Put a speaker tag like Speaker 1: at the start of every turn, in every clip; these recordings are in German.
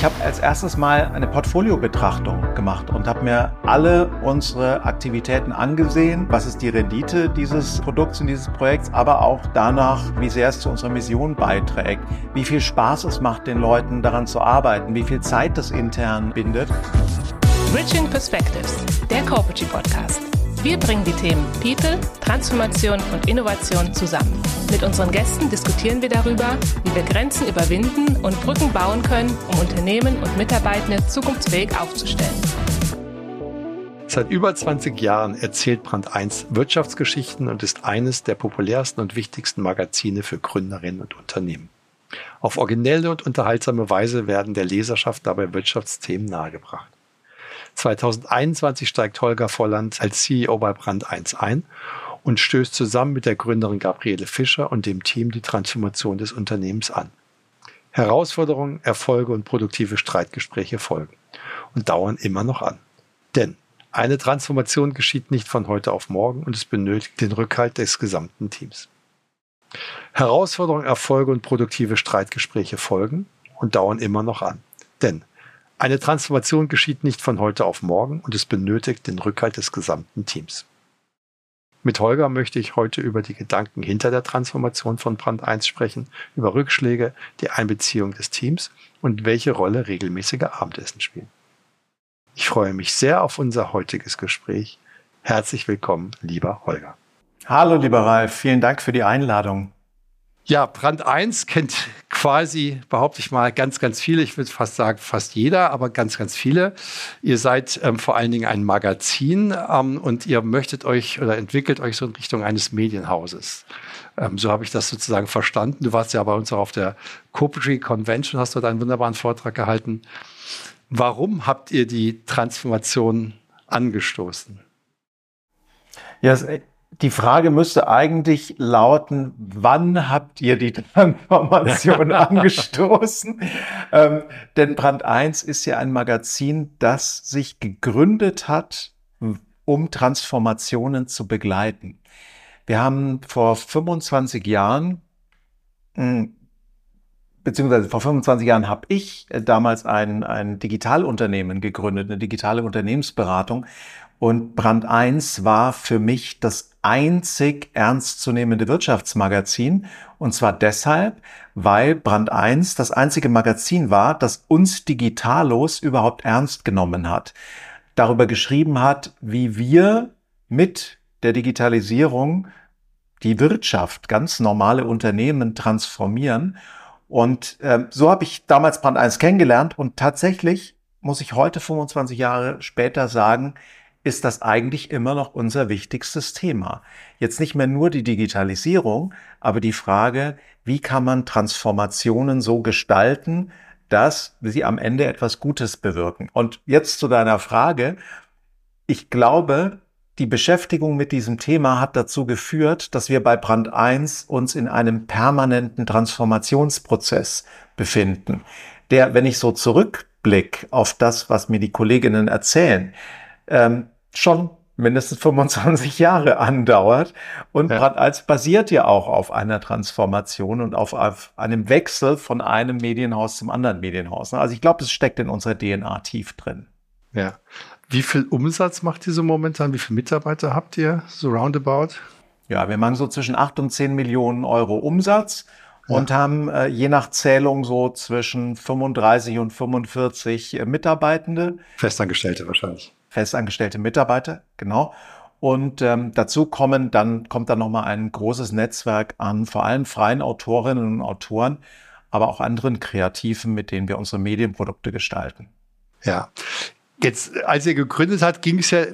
Speaker 1: Ich habe als erstes mal eine Portfoliobetrachtung gemacht und habe mir alle unsere Aktivitäten angesehen. Was ist die Rendite dieses Produkts und dieses Projekts, aber auch danach, wie sehr es zu unserer Mission beiträgt, wie viel Spaß es macht, den Leuten daran zu arbeiten, wie viel Zeit das intern bindet.
Speaker 2: Bridging Perspectives, der Corporate Podcast. Wir bringen die Themen People, Transformation und Innovation zusammen. Mit unseren Gästen diskutieren wir darüber, wie wir Grenzen überwinden und Brücken bauen können, um Unternehmen und Mitarbeitende zukunftsfähig aufzustellen.
Speaker 3: Seit über 20 Jahren erzählt Brand 1 Wirtschaftsgeschichten und ist eines der populärsten und wichtigsten Magazine für Gründerinnen und Unternehmen. Auf originelle und unterhaltsame Weise werden der Leserschaft dabei Wirtschaftsthemen nahegebracht. 2021 steigt Holger Volland als CEO bei Brand 1 ein und stößt zusammen mit der Gründerin Gabriele Fischer und dem Team die Transformation des Unternehmens an. Herausforderungen, Erfolge und produktive Streitgespräche folgen und dauern immer noch an. Denn eine Transformation geschieht nicht von heute auf morgen und es benötigt den Rückhalt des gesamten Teams. Herausforderungen, Erfolge und produktive Streitgespräche folgen und dauern immer noch an. Denn eine Transformation geschieht nicht von heute auf morgen und es benötigt den Rückhalt des gesamten Teams. Mit Holger möchte ich heute über die Gedanken hinter der Transformation von Brand 1 sprechen, über Rückschläge, die Einbeziehung des Teams und welche Rolle regelmäßige Abendessen spielen. Ich freue mich sehr auf unser heutiges Gespräch. Herzlich willkommen, lieber Holger.
Speaker 1: Hallo, lieber Ralf. Vielen Dank für die Einladung.
Speaker 3: Ja, Brand 1 kennt quasi, behaupte ich mal, ganz, ganz viele. Ich würde fast sagen, fast jeder, aber ganz, ganz viele. Ihr seid ähm, vor allen Dingen ein Magazin ähm, und ihr möchtet euch oder entwickelt euch so in Richtung eines Medienhauses. Ähm, so habe ich das sozusagen verstanden. Du warst ja bei uns auch auf der Copetry Convention, hast dort einen wunderbaren Vortrag gehalten. Warum habt ihr die Transformation angestoßen?
Speaker 1: Ja, die Frage müsste eigentlich lauten, wann habt ihr die Transformation angestoßen? ähm, denn Brand 1 ist ja ein Magazin, das sich gegründet hat, um Transformationen zu begleiten. Wir haben vor 25 Jahren, hm, beziehungsweise vor 25 Jahren habe ich äh, damals ein, ein Digitalunternehmen gegründet, eine digitale Unternehmensberatung. Und Brand 1 war für mich das einzig ernstzunehmende Wirtschaftsmagazin. Und zwar deshalb, weil Brand 1 das einzige Magazin war, das uns Digitalos überhaupt ernst genommen hat. Darüber geschrieben hat, wie wir mit der Digitalisierung die Wirtschaft, ganz normale Unternehmen transformieren. Und äh, so habe ich damals Brand 1 kennengelernt und tatsächlich muss ich heute 25 Jahre später sagen, ist das eigentlich immer noch unser wichtigstes Thema. Jetzt nicht mehr nur die Digitalisierung, aber die Frage, wie kann man Transformationen so gestalten, dass sie am Ende etwas Gutes bewirken. Und jetzt zu deiner Frage. Ich glaube, die Beschäftigung mit diesem Thema hat dazu geführt, dass wir bei Brand 1 uns in einem permanenten Transformationsprozess befinden, der, wenn ich so zurückblick auf das, was mir die Kolleginnen erzählen, ähm, schon mindestens 25 Jahre andauert. Und ja. Brand 1 basiert ja auch auf einer Transformation und auf, auf, einem Wechsel von einem Medienhaus zum anderen Medienhaus. Also ich glaube, es steckt in unserer DNA tief drin.
Speaker 3: Ja. Wie viel Umsatz macht ihr so momentan? Wie viele Mitarbeiter habt ihr so roundabout?
Speaker 1: Ja, wir machen so zwischen 8 und 10 Millionen Euro Umsatz ja. und haben äh, je nach Zählung so zwischen 35 und 45 äh, Mitarbeitende.
Speaker 3: Festangestellte wahrscheinlich
Speaker 1: festangestellte Mitarbeiter, genau. Und ähm, dazu kommen dann, kommt dann nochmal ein großes Netzwerk an vor allem freien Autorinnen und Autoren, aber auch anderen Kreativen, mit denen wir unsere Medienprodukte gestalten.
Speaker 3: Ja. Jetzt, als ihr gegründet habt, ging es ja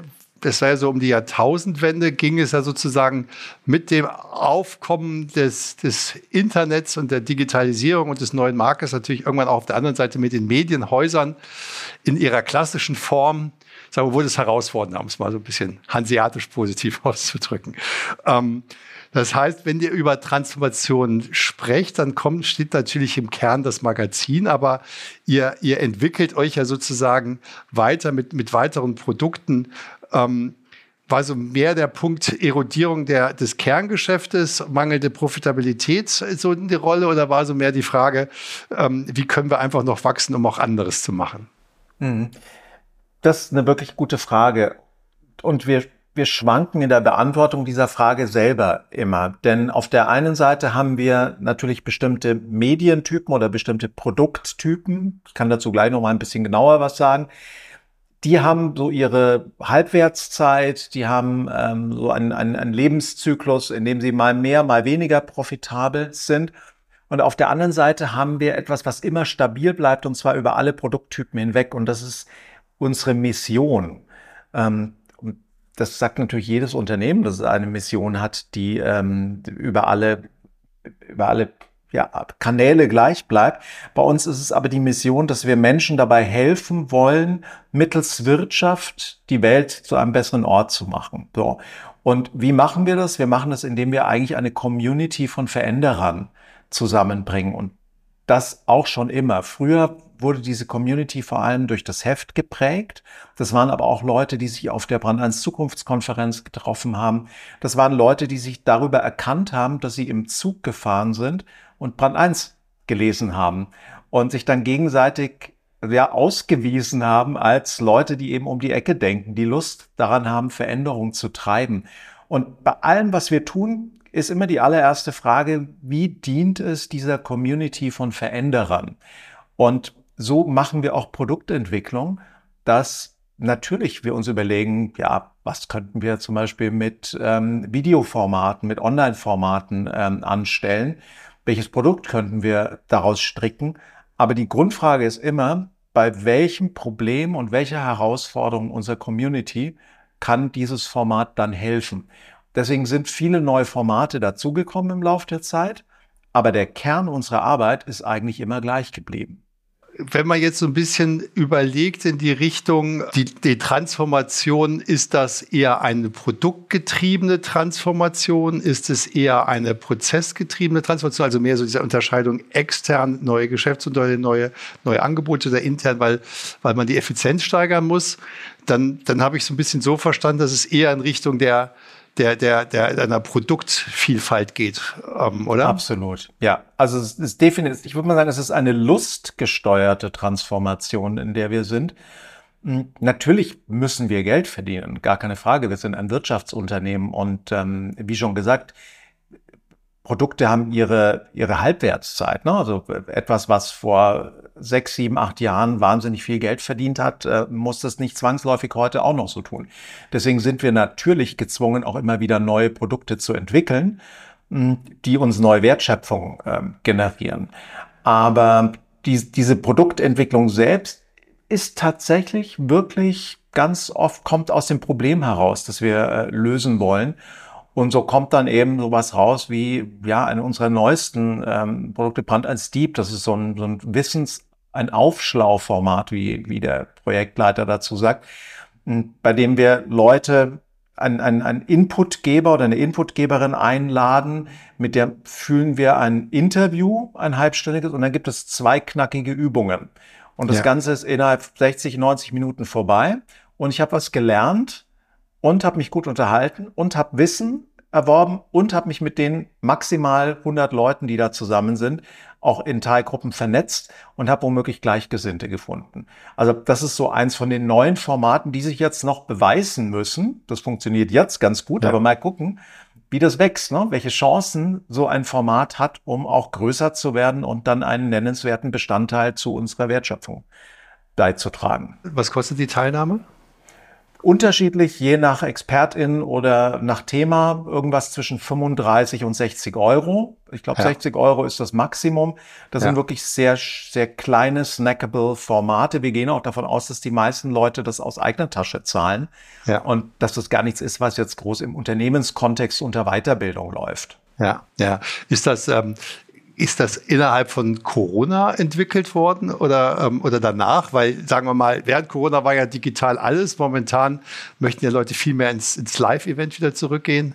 Speaker 3: das war ja so um die Jahrtausendwende, ging es ja sozusagen mit dem Aufkommen des, des Internets und der Digitalisierung und des neuen Marktes natürlich irgendwann auch auf der anderen Seite mit den Medienhäusern in ihrer klassischen Form sagen wir, wurde es herausfordernd, um es mal so ein bisschen hanseatisch positiv auszudrücken. Ähm, das heißt, wenn ihr über Transformation sprecht, dann kommt, steht natürlich im Kern das Magazin, aber ihr, ihr entwickelt euch ja sozusagen weiter mit, mit weiteren Produkten. Ähm, war so mehr der Punkt Erodierung der, des Kerngeschäftes, mangelnde Profitabilität so in die Rolle oder war so mehr die Frage, ähm, wie können wir einfach noch wachsen, um auch anderes zu machen?
Speaker 1: Mhm. Das ist eine wirklich gute Frage. Und wir, wir schwanken in der Beantwortung dieser Frage selber immer. Denn auf der einen Seite haben wir natürlich bestimmte Medientypen oder bestimmte Produkttypen. Ich kann dazu gleich noch mal ein bisschen genauer was sagen die haben so ihre Halbwertszeit, die haben ähm, so einen, einen, einen Lebenszyklus, in dem sie mal mehr, mal weniger profitabel sind. Und auf der anderen Seite haben wir etwas, was immer stabil bleibt, und zwar über alle Produkttypen hinweg. Und das ist unsere Mission. Ähm, das sagt natürlich jedes Unternehmen, dass es eine Mission hat, die ähm, über alle über alle ja, Kanäle gleich bleibt. Bei uns ist es aber die Mission, dass wir Menschen dabei helfen wollen, mittels Wirtschaft die Welt zu einem besseren Ort zu machen. So. Und wie machen wir das? Wir machen das, indem wir eigentlich eine Community von Veränderern zusammenbringen. Und das auch schon immer. Früher wurde diese Community vor allem durch das Heft geprägt. Das waren aber auch Leute, die sich auf der Brand 1 Zukunftskonferenz getroffen haben. Das waren Leute, die sich darüber erkannt haben, dass sie im Zug gefahren sind und Brand 1 gelesen haben und sich dann gegenseitig ja, ausgewiesen haben als Leute, die eben um die Ecke denken, die Lust daran haben, Veränderungen zu treiben. Und bei allem, was wir tun, ist immer die allererste Frage, wie dient es dieser Community von Veränderern? Und so machen wir auch Produktentwicklung, dass natürlich wir uns überlegen, ja, was könnten wir zum Beispiel mit ähm, Videoformaten, mit Online-Formaten ähm, anstellen? welches Produkt könnten wir daraus stricken. Aber die Grundfrage ist immer, bei welchem Problem und welcher Herausforderung unserer Community kann dieses Format dann helfen. Deswegen sind viele neue Formate dazugekommen im Laufe der Zeit, aber der Kern unserer Arbeit ist eigentlich immer gleich geblieben
Speaker 3: wenn man jetzt so ein bisschen überlegt in die Richtung, die, die Transformation, ist das eher eine produktgetriebene Transformation? Ist es eher eine prozessgetriebene Transformation? Also mehr so diese Unterscheidung extern, neue Geschäftsmodelle, neue, neue Angebote oder intern, weil, weil man die Effizienz steigern muss. Dann, dann habe ich so ein bisschen so verstanden, dass es eher in Richtung der, der, der, der einer Produktvielfalt geht, ähm, oder?
Speaker 1: Absolut, ja. Also es ist definitiv, ich würde mal sagen, es ist eine lustgesteuerte Transformation, in der wir sind. Hm, natürlich müssen wir Geld verdienen, gar keine Frage. Wir sind ein Wirtschaftsunternehmen und ähm, wie schon gesagt, Produkte haben ihre, ihre Halbwertszeit. Ne? Also etwas, was vor sechs, sieben, acht Jahren wahnsinnig viel Geld verdient hat, äh, muss das nicht zwangsläufig heute auch noch so tun. Deswegen sind wir natürlich gezwungen, auch immer wieder neue Produkte zu entwickeln, hm, die uns neue Wertschöpfung äh, generieren. Aber die, diese Produktentwicklung selbst ist tatsächlich wirklich ganz oft kommt aus dem Problem heraus, das wir äh, lösen wollen. Und so kommt dann eben sowas raus wie, ja, eine unserer neuesten ähm, Produkte, Brand 1 Deep. Das ist so ein, so ein Wissens-, ein Aufschlauformat, wie, wie der Projektleiter dazu sagt, bei dem wir Leute, einen, einen, einen Inputgeber oder eine Inputgeberin einladen, mit der fühlen wir ein Interview, ein halbstündiges, und dann gibt es zwei knackige Übungen. Und das ja. Ganze ist innerhalb 60, 90 Minuten vorbei. Und ich habe was gelernt, und habe mich gut unterhalten und habe Wissen erworben und habe mich mit den maximal 100 Leuten, die da zusammen sind, auch in Teilgruppen vernetzt und habe womöglich Gleichgesinnte gefunden. Also das ist so eins von den neuen Formaten, die sich jetzt noch beweisen müssen. Das funktioniert jetzt ganz gut, ja. aber mal gucken, wie das wächst, ne? welche Chancen so ein Format hat, um auch größer zu werden und dann einen nennenswerten Bestandteil zu unserer Wertschöpfung beizutragen.
Speaker 3: Was kostet die Teilnahme?
Speaker 1: Unterschiedlich, je nach Expertin oder nach Thema, irgendwas zwischen 35 und 60 Euro. Ich glaube, ja. 60 Euro ist das Maximum. Das ja. sind wirklich sehr, sehr kleine, snackable Formate. Wir gehen auch davon aus, dass die meisten Leute das aus eigener Tasche zahlen ja. und dass das gar nichts ist, was jetzt groß im Unternehmenskontext unter Weiterbildung läuft.
Speaker 3: Ja, ja. Ist das, ähm, ist das innerhalb von Corona entwickelt worden oder, ähm, oder danach? Weil, sagen wir mal, während Corona war ja digital alles. Momentan möchten ja Leute viel mehr ins, ins Live-Event wieder zurückgehen.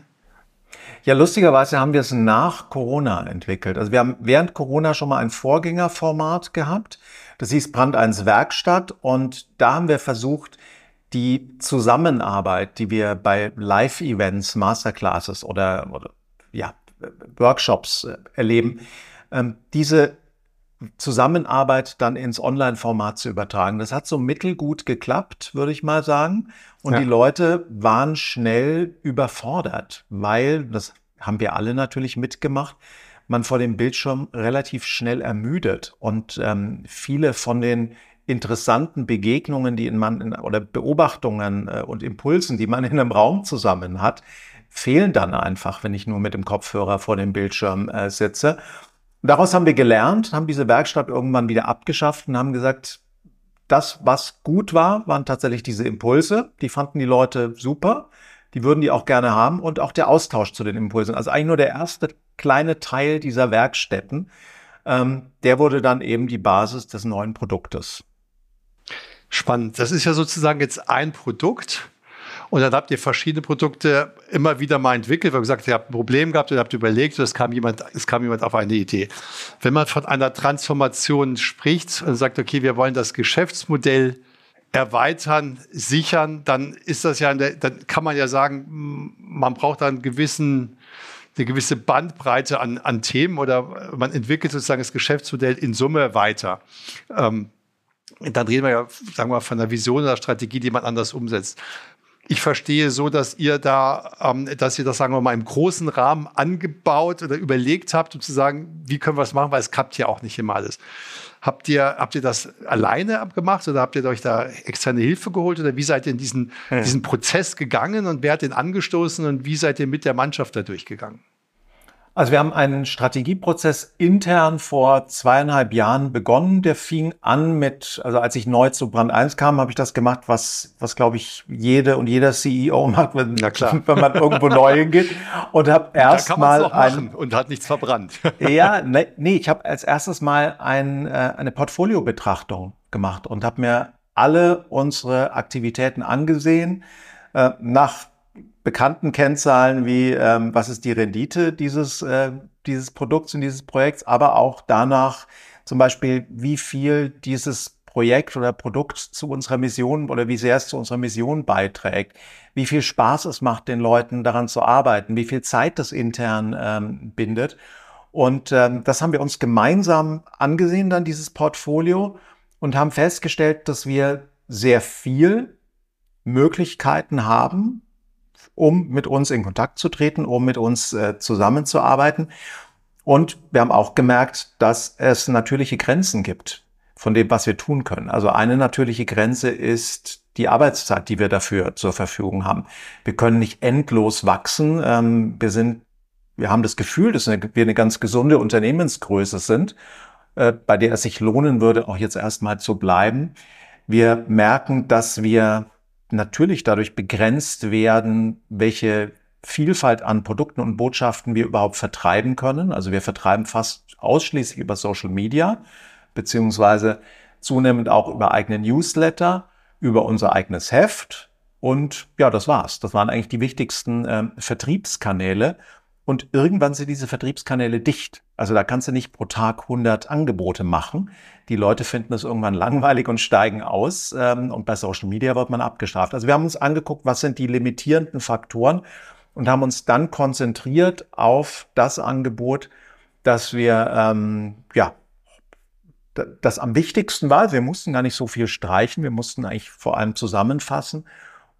Speaker 1: Ja, lustigerweise haben wir es nach Corona entwickelt. Also wir haben während Corona schon mal ein Vorgängerformat gehabt. Das hieß Brand 1 Werkstatt und da haben wir versucht, die Zusammenarbeit, die wir bei Live-Events, Masterclasses oder, oder ja, Workshops äh, erleben, diese Zusammenarbeit dann ins Online-Format zu übertragen. Das hat so mittelgut geklappt, würde ich mal sagen. Und ja. die Leute waren schnell überfordert, weil, das haben wir alle natürlich mitgemacht, man vor dem Bildschirm relativ schnell ermüdet. Und ähm, viele von den interessanten Begegnungen, die in man in, oder Beobachtungen äh, und Impulsen, die man in einem Raum zusammen hat, fehlen dann einfach, wenn ich nur mit dem Kopfhörer vor dem Bildschirm äh, sitze. Daraus haben wir gelernt, haben diese Werkstatt irgendwann wieder abgeschafft und haben gesagt, das, was gut war, waren tatsächlich diese Impulse. Die fanden die Leute super. Die würden die auch gerne haben und auch der Austausch zu den Impulsen. Also eigentlich nur der erste kleine Teil dieser Werkstätten. Ähm, der wurde dann eben die Basis des neuen Produktes.
Speaker 3: Spannend. Das ist ja sozusagen jetzt ein Produkt. Und dann habt ihr verschiedene Produkte immer wieder mal entwickelt, weil ihr gesagt, ihr habt ein Problem gehabt und habt überlegt, und es kam jemand, es kam jemand auf eine Idee. Wenn man von einer Transformation spricht und sagt, okay, wir wollen das Geschäftsmodell erweitern, sichern, dann ist das ja, dann kann man ja sagen, man braucht da einen gewissen, eine gewisse Bandbreite an, an Themen oder man entwickelt sozusagen das Geschäftsmodell in Summe weiter. Ähm, dann reden wir ja, sagen wir mal, von einer Vision oder Strategie, die man anders umsetzt. Ich verstehe so, dass ihr da, ähm, dass ihr das, sagen wir mal, im großen Rahmen angebaut oder überlegt habt, um zu sagen, wie können wir es machen, weil es klappt ja auch nicht immer alles. Habt ihr, habt ihr das alleine gemacht oder habt ihr euch da externe Hilfe geholt oder wie seid ihr in diesen, hm. diesen Prozess gegangen und wer hat den angestoßen und wie seid ihr mit der Mannschaft da durchgegangen?
Speaker 1: Also wir haben einen Strategieprozess intern vor zweieinhalb Jahren begonnen. Der fing an mit, also als ich neu zu Brand 1 kam, habe ich das gemacht, was, was glaube ich jede und jeder CEO macht, wenn, wenn man irgendwo neu hingeht. Und habe erst mal ein,
Speaker 3: und hat nichts verbrannt.
Speaker 1: ja, ne, nee, ich habe als erstes mal ein, äh, eine Portfoliobetrachtung gemacht und habe mir alle unsere Aktivitäten angesehen. Äh, nach bekannten Kennzahlen wie ähm, was ist die Rendite dieses, äh, dieses Produkts und dieses Projekts, aber auch danach zum Beispiel, wie viel dieses Projekt oder Produkt zu unserer Mission oder wie sehr es zu unserer Mission beiträgt, wie viel Spaß es macht, den Leuten daran zu arbeiten, wie viel Zeit das intern ähm, bindet. Und ähm, das haben wir uns gemeinsam angesehen, dann dieses Portfolio, und haben festgestellt, dass wir sehr viel Möglichkeiten haben, um mit uns in Kontakt zu treten, um mit uns äh, zusammenzuarbeiten. Und wir haben auch gemerkt, dass es natürliche Grenzen gibt von dem, was wir tun können. Also eine natürliche Grenze ist die Arbeitszeit, die wir dafür zur Verfügung haben. Wir können nicht endlos wachsen. Ähm, wir sind, wir haben das Gefühl, dass wir eine ganz gesunde Unternehmensgröße sind, äh, bei der es sich lohnen würde, auch jetzt erstmal zu bleiben. Wir merken, dass wir natürlich dadurch begrenzt werden, welche Vielfalt an Produkten und Botschaften wir überhaupt vertreiben können. Also wir vertreiben fast ausschließlich über Social Media, beziehungsweise zunehmend auch über eigene Newsletter, über unser eigenes Heft. Und ja, das war's. Das waren eigentlich die wichtigsten äh, Vertriebskanäle. Und irgendwann sind diese Vertriebskanäle dicht. Also da kannst du nicht pro Tag 100 Angebote machen. Die Leute finden es irgendwann langweilig und steigen aus. Ähm, und bei Social Media wird man abgestraft. Also wir haben uns angeguckt, was sind die limitierenden Faktoren und haben uns dann konzentriert auf das Angebot, dass wir, ähm, ja, das am wichtigsten war. Wir mussten gar nicht so viel streichen. Wir mussten eigentlich vor allem zusammenfassen.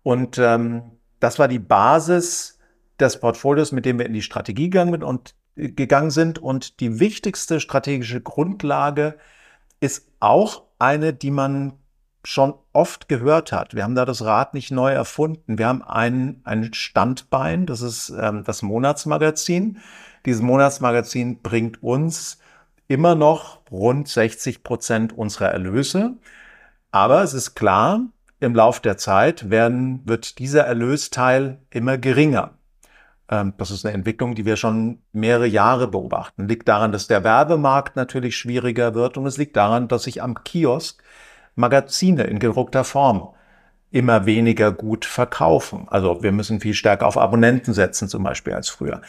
Speaker 1: Und ähm, das war die Basis des Portfolios, mit dem wir in die Strategie gegangen, und, äh, gegangen sind. Und die wichtigste strategische Grundlage ist auch eine, die man schon oft gehört hat. Wir haben da das Rad nicht neu erfunden. Wir haben ein, ein Standbein, das ist ähm, das Monatsmagazin. Dieses Monatsmagazin bringt uns immer noch rund 60 Prozent unserer Erlöse. Aber es ist klar, im Lauf der Zeit werden, wird dieser Erlösteil immer geringer. Ähm, das ist eine Entwicklung, die wir schon mehrere Jahre beobachten. Liegt daran, dass der Werbemarkt natürlich schwieriger wird und es liegt daran, dass sich am Kiosk Magazine in gedruckter Form immer weniger gut verkaufen. Also wir müssen viel stärker auf Abonnenten setzen zum Beispiel als früher.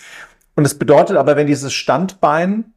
Speaker 1: Und es bedeutet aber, wenn dieses Standbein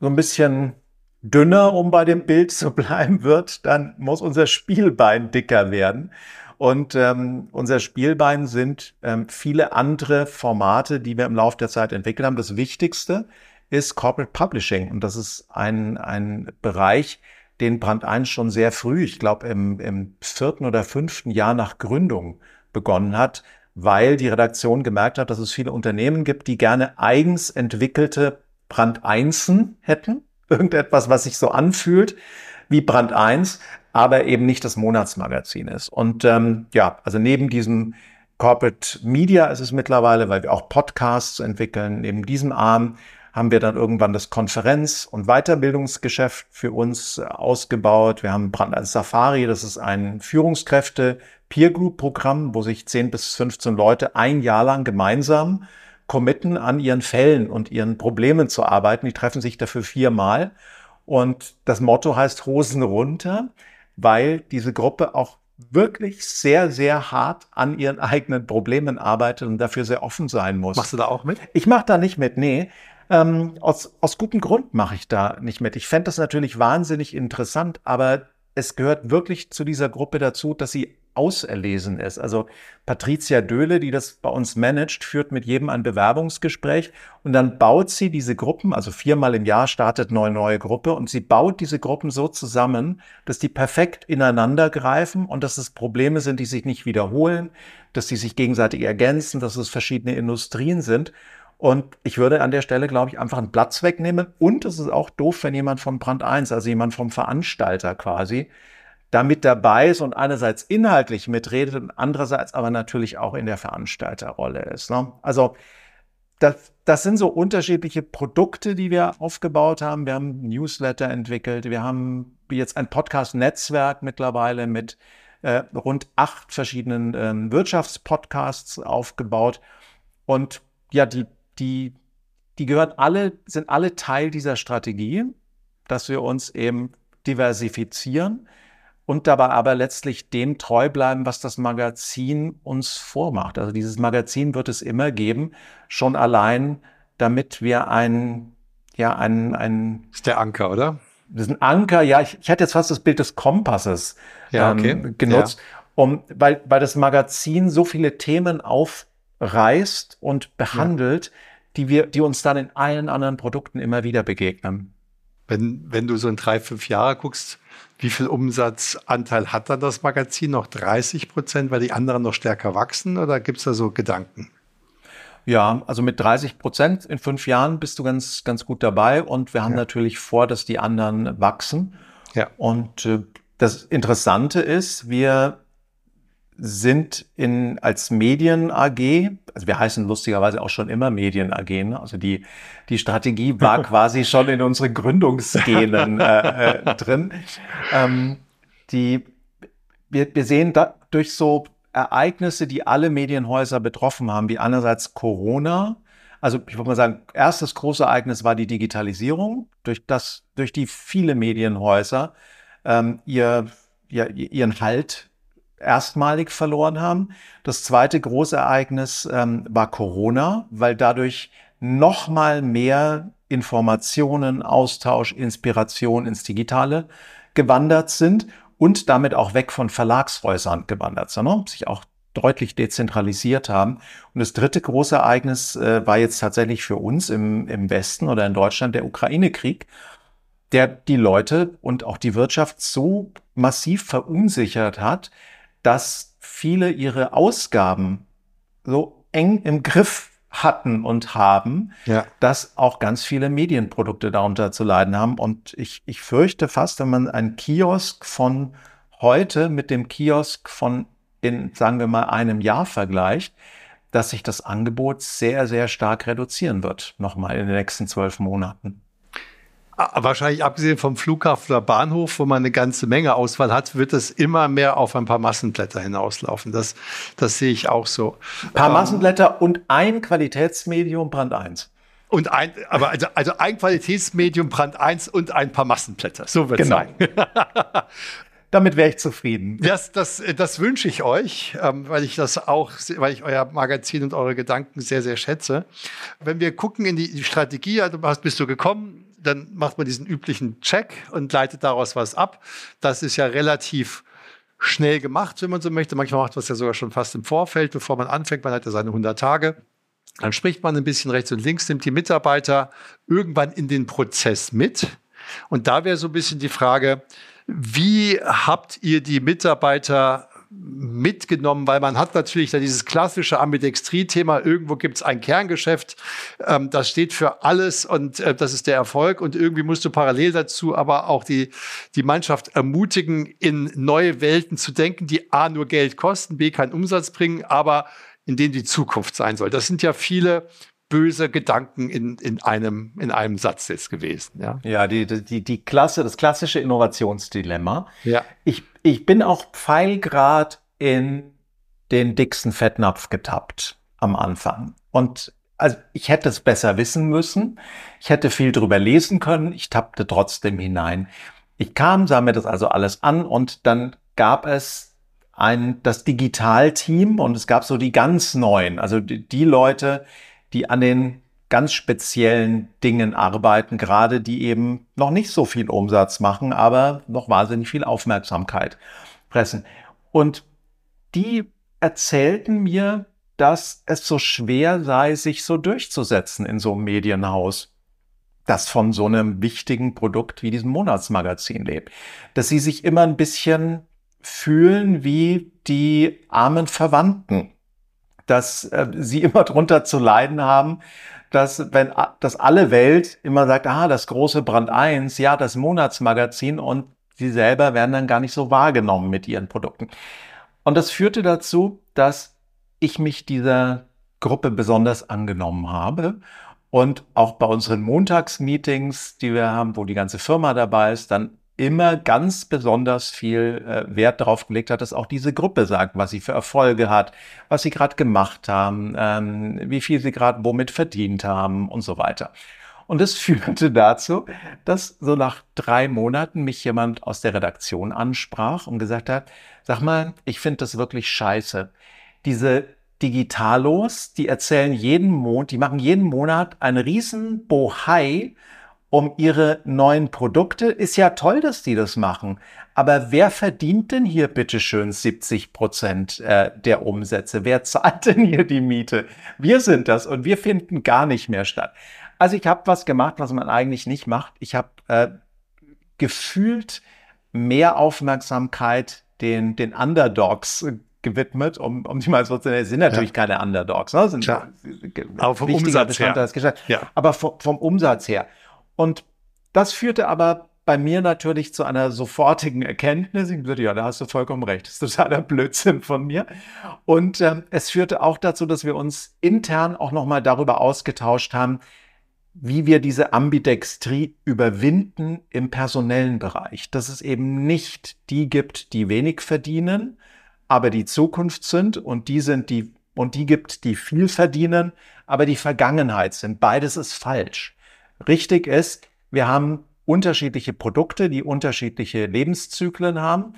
Speaker 1: so ein bisschen dünner, um bei dem Bild zu bleiben wird, dann muss unser Spielbein dicker werden. Und ähm, unser Spielbein sind ähm, viele andere Formate, die wir im Laufe der Zeit entwickelt haben. Das Wichtigste ist Corporate Publishing. Und das ist ein, ein Bereich, den Brand 1 schon sehr früh, ich glaube im, im vierten oder fünften Jahr nach Gründung begonnen hat, weil die Redaktion gemerkt hat, dass es viele Unternehmen gibt, die gerne eigens entwickelte Brand 1 hätten. Irgendetwas, was sich so anfühlt wie Brand 1, aber eben nicht das Monatsmagazin ist. Und ähm, ja, also neben diesem Corporate Media ist es mittlerweile, weil wir auch Podcasts entwickeln, neben diesem Arm haben wir dann irgendwann das Konferenz- und Weiterbildungsgeschäft für uns ausgebaut. Wir haben Brand als Safari, das ist ein Führungskräfte Peer Group Programm, wo sich 10 bis 15 Leute ein Jahr lang gemeinsam committen, an ihren Fällen und ihren Problemen zu arbeiten. Die treffen sich dafür viermal. Und das Motto heißt Hosen runter, weil diese Gruppe auch wirklich sehr, sehr hart an ihren eigenen Problemen arbeitet und dafür sehr offen sein muss.
Speaker 3: Machst du da auch mit?
Speaker 1: Ich mache da nicht mit, nee. Ähm, aus, aus gutem Grund mache ich da nicht mit. Ich fände das natürlich wahnsinnig interessant, aber es gehört wirklich zu dieser Gruppe dazu, dass sie auserlesen ist. Also Patricia Döhle, die das bei uns managt, führt mit jedem ein Bewerbungsgespräch und dann baut sie diese Gruppen, also viermal im Jahr startet eine neue Gruppe und sie baut diese Gruppen so zusammen, dass die perfekt ineinander greifen und dass es Probleme sind, die sich nicht wiederholen, dass die sich gegenseitig ergänzen, dass es verschiedene Industrien sind. Und ich würde an der Stelle, glaube ich, einfach einen Platz wegnehmen. Und es ist auch doof, wenn jemand von Brand 1, also jemand vom Veranstalter quasi, da mit dabei ist und einerseits inhaltlich mitredet und andererseits aber natürlich auch in der Veranstalterrolle ist. Ne? Also das, das sind so unterschiedliche Produkte, die wir aufgebaut haben. Wir haben Newsletter entwickelt. Wir haben jetzt ein Podcast-Netzwerk mittlerweile mit äh, rund acht verschiedenen äh, Wirtschaftspodcasts aufgebaut. Und ja, die die, die gehören alle, sind alle Teil dieser Strategie, dass wir uns eben diversifizieren und dabei aber letztlich dem treu bleiben, was das Magazin uns vormacht. Also dieses Magazin wird es immer geben, schon allein, damit wir ein, ja, ein, ein.
Speaker 3: Das ist der Anker, oder?
Speaker 1: Das ist ein Anker, ja, ich, ich hatte jetzt fast das Bild des Kompasses ja, okay. ähm, genutzt, ja. um, weil, weil das Magazin so viele Themen aufreißt und behandelt, ja die wir, die uns dann in allen anderen Produkten immer wieder begegnen.
Speaker 3: Wenn, wenn du so in drei, fünf Jahre guckst, wie viel Umsatzanteil hat dann das Magazin? Noch 30 Prozent, weil die anderen noch stärker wachsen? Oder gibt es da so Gedanken?
Speaker 1: Ja, also mit 30 Prozent in fünf Jahren bist du ganz, ganz gut dabei. Und wir haben ja. natürlich vor, dass die anderen wachsen. Ja. Und äh, das Interessante ist, wir sind in, als Medien AG, also wir heißen lustigerweise auch schon immer Medien AG, ne? also die, die Strategie war quasi schon in unseren Gründungsgenen äh, äh, drin. Ähm, die, wir, wir sehen da durch so Ereignisse, die alle Medienhäuser betroffen haben, wie einerseits Corona, also ich würde mal sagen, erstes große Ereignis war die Digitalisierung, durch das, durch die viele Medienhäuser ähm, ihr, ja, ihren Halt erstmalig verloren haben. Das zweite große Ereignis ähm, war Corona, weil dadurch noch mal mehr Informationen, Austausch, Inspiration ins Digitale gewandert sind und damit auch weg von Verlagshäusern gewandert sind, ne? sich auch deutlich dezentralisiert haben. Und das dritte große Ereignis äh, war jetzt tatsächlich für uns im, im Westen oder in Deutschland der Ukraine-Krieg, der die Leute und auch die Wirtschaft so massiv verunsichert hat, dass viele ihre Ausgaben so eng im Griff hatten und haben, ja. dass auch ganz viele Medienprodukte darunter zu leiden haben. Und ich, ich fürchte fast, wenn man einen Kiosk von heute mit dem Kiosk von in, sagen wir mal, einem Jahr vergleicht, dass sich das Angebot sehr, sehr stark reduzieren wird, nochmal in den nächsten zwölf Monaten.
Speaker 3: Ah, wahrscheinlich abgesehen vom Flughafen oder Bahnhof, wo man eine ganze Menge Auswahl hat, wird es immer mehr auf ein paar Massenblätter hinauslaufen. Das, das sehe ich auch so.
Speaker 1: Ein paar ähm, Massenblätter und ein Qualitätsmedium Brand 1.
Speaker 3: Und ein, aber also, also ein Qualitätsmedium Brand 1 und ein paar Massenblätter. So wird es genau. sein.
Speaker 1: Damit wäre ich zufrieden.
Speaker 3: Das, das, das wünsche ich euch, ähm, weil ich das auch, weil ich euer Magazin und eure Gedanken sehr, sehr schätze. Wenn wir gucken in die, die Strategie, also bist du gekommen, dann macht man diesen üblichen Check und leitet daraus was ab. Das ist ja relativ schnell gemacht, wenn man so möchte. Manchmal macht man es ja sogar schon fast im Vorfeld, bevor man anfängt. Man hat ja seine 100 Tage. Dann spricht man ein bisschen rechts und links, nimmt die Mitarbeiter irgendwann in den Prozess mit. Und da wäre so ein bisschen die Frage, wie habt ihr die Mitarbeiter mitgenommen, weil man hat natürlich da dieses klassische Ambidextrie-Thema. Irgendwo gibt es ein Kerngeschäft, ähm, das steht für alles und äh, das ist der Erfolg. Und irgendwie musst du parallel dazu aber auch die, die Mannschaft ermutigen, in neue Welten zu denken, die A nur Geld kosten, B keinen Umsatz bringen, aber in denen die Zukunft sein soll. Das sind ja viele böse Gedanken in, in, einem, in einem Satz jetzt gewesen. Ja,
Speaker 1: ja die, die, die Klasse, das klassische Innovationsdilemma.
Speaker 3: Ja.
Speaker 1: Ich, ich bin auch pfeilgrad in den dicksten Fettnapf getappt am Anfang. Und also ich hätte es besser wissen müssen. Ich hätte viel drüber lesen können. Ich tappte trotzdem hinein. Ich kam, sah mir das also alles an und dann gab es ein, das Digitalteam und es gab so die ganz neuen, also die, die Leute, die an den ganz speziellen Dingen arbeiten, gerade die eben noch nicht so viel Umsatz machen, aber noch wahnsinnig viel Aufmerksamkeit pressen. Und die erzählten mir, dass es so schwer sei, sich so durchzusetzen in so einem Medienhaus, das von so einem wichtigen Produkt wie diesem Monatsmagazin lebt. Dass sie sich immer ein bisschen fühlen wie die armen Verwandten dass äh, sie immer drunter zu leiden haben, dass wenn dass alle Welt immer sagt, ah, das große Brand 1, ja, das Monatsmagazin und sie selber werden dann gar nicht so wahrgenommen mit ihren Produkten. Und das führte dazu, dass ich mich dieser Gruppe besonders angenommen habe und auch bei unseren Montagsmeetings, die wir haben, wo die ganze Firma dabei ist, dann immer ganz besonders viel äh, Wert darauf gelegt hat, dass auch diese Gruppe sagt, was sie für Erfolge hat, was sie gerade gemacht haben, ähm, wie viel sie gerade womit verdient haben und so weiter. Und es führte dazu, dass so nach drei Monaten mich jemand aus der Redaktion ansprach und gesagt hat, sag mal, ich finde das wirklich scheiße. Diese Digitalos, die erzählen jeden Monat, die machen jeden Monat einen riesen Bohai um ihre neuen Produkte. Ist ja toll, dass die das machen. Aber wer verdient denn hier bitteschön 70 Prozent äh, der Umsätze? Wer zahlt denn hier die Miete? Wir sind das und wir finden gar nicht mehr statt. Also ich habe was gemacht, was man eigentlich nicht macht. Ich habe äh, gefühlt mehr Aufmerksamkeit den, den Underdogs gewidmet, um, um die mal so zu nennen. Es sind natürlich ja. keine Underdogs, ne? sind
Speaker 3: Klar. Aber vom Umsatz her.
Speaker 1: Ja. Aber vom, vom Umsatz her. Und das führte aber bei mir natürlich zu einer sofortigen Erkenntnis. Ich würde, ja, da hast du vollkommen recht. Das ist totaler Blödsinn von mir. Und ähm, es führte auch dazu, dass wir uns intern auch nochmal darüber ausgetauscht haben, wie wir diese Ambidextrie überwinden im personellen Bereich. Dass es eben nicht die gibt, die wenig verdienen, aber die Zukunft sind und die sind die, und die gibt, die viel verdienen, aber die Vergangenheit sind. Beides ist falsch. Richtig ist, wir haben unterschiedliche Produkte, die unterschiedliche Lebenszyklen haben.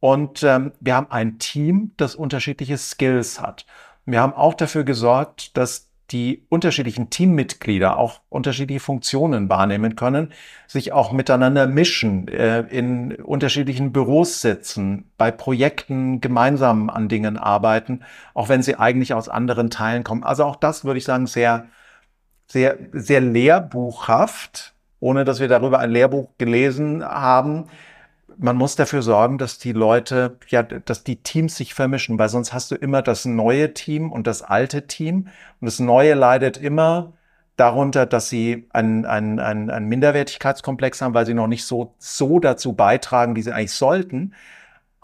Speaker 1: Und ähm, wir haben ein Team, das unterschiedliche Skills hat. Wir haben auch dafür gesorgt, dass die unterschiedlichen Teammitglieder auch unterschiedliche Funktionen wahrnehmen können, sich auch miteinander mischen, äh, in unterschiedlichen Büros sitzen, bei Projekten gemeinsam an Dingen arbeiten, auch wenn sie eigentlich aus anderen Teilen kommen. Also auch das würde ich sagen, sehr sehr, sehr lehrbuchhaft, ohne dass wir darüber ein Lehrbuch gelesen haben. Man muss dafür sorgen, dass die Leute, ja, dass die Teams sich vermischen, weil sonst hast du immer das neue Team und das alte Team. Und das neue leidet immer darunter, dass sie einen, einen, einen, Minderwertigkeitskomplex haben, weil sie noch nicht so, so dazu beitragen, wie sie eigentlich sollten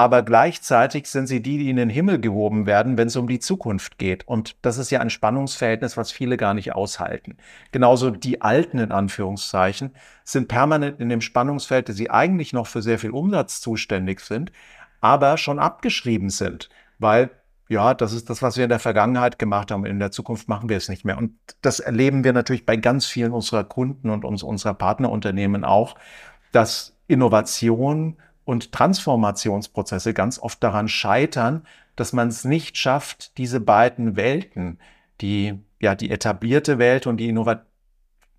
Speaker 1: aber gleichzeitig sind sie die, die in den Himmel gehoben werden, wenn es um die Zukunft geht. Und das ist ja ein Spannungsverhältnis, was viele gar nicht aushalten. Genauso die Alten in Anführungszeichen sind permanent in dem Spannungsfeld, dass sie eigentlich noch für sehr viel Umsatz zuständig sind, aber schon abgeschrieben sind, weil ja, das ist das, was wir in der Vergangenheit gemacht haben. In der Zukunft machen wir es nicht mehr. Und das erleben wir natürlich bei ganz vielen unserer Kunden und uns, unserer Partnerunternehmen auch, dass Innovation und Transformationsprozesse ganz oft daran scheitern, dass man es nicht schafft, diese beiden Welten, die ja die etablierte Welt und die Innovat